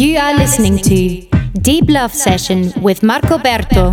You are listening to Deep Love Session with Marco Berto.